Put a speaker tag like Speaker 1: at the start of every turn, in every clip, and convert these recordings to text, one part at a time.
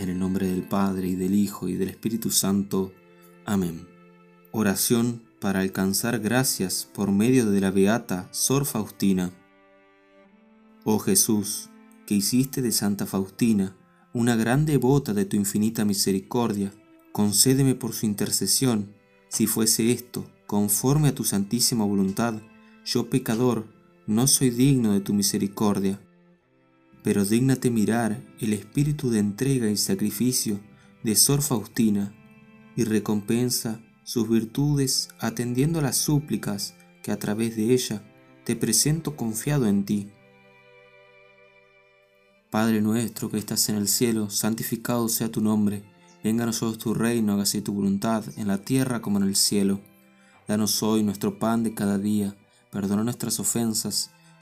Speaker 1: En el nombre del Padre y del Hijo y del Espíritu Santo. Amén. Oración para alcanzar gracias por medio de la beata Sor Faustina. Oh Jesús, que hiciste de Santa Faustina una gran devota de tu infinita misericordia, concédeme por su intercesión, si fuese esto, conforme a tu santísima voluntad, yo pecador, no soy digno de tu misericordia. Pero dígnate mirar el espíritu de entrega y sacrificio de Sor Faustina y recompensa sus virtudes atendiendo a las súplicas que a través de ella te presento confiado en ti. Padre nuestro que estás en el cielo, santificado sea tu nombre, venga a nosotros tu reino, hágase tu voluntad, en la tierra como en el cielo. Danos hoy nuestro pan de cada día, perdona nuestras ofensas,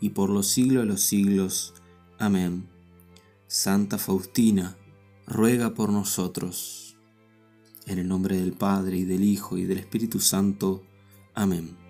Speaker 1: y por los siglos de los siglos. Amén. Santa Faustina, ruega por nosotros. En el nombre del Padre, y del Hijo, y del Espíritu Santo. Amén.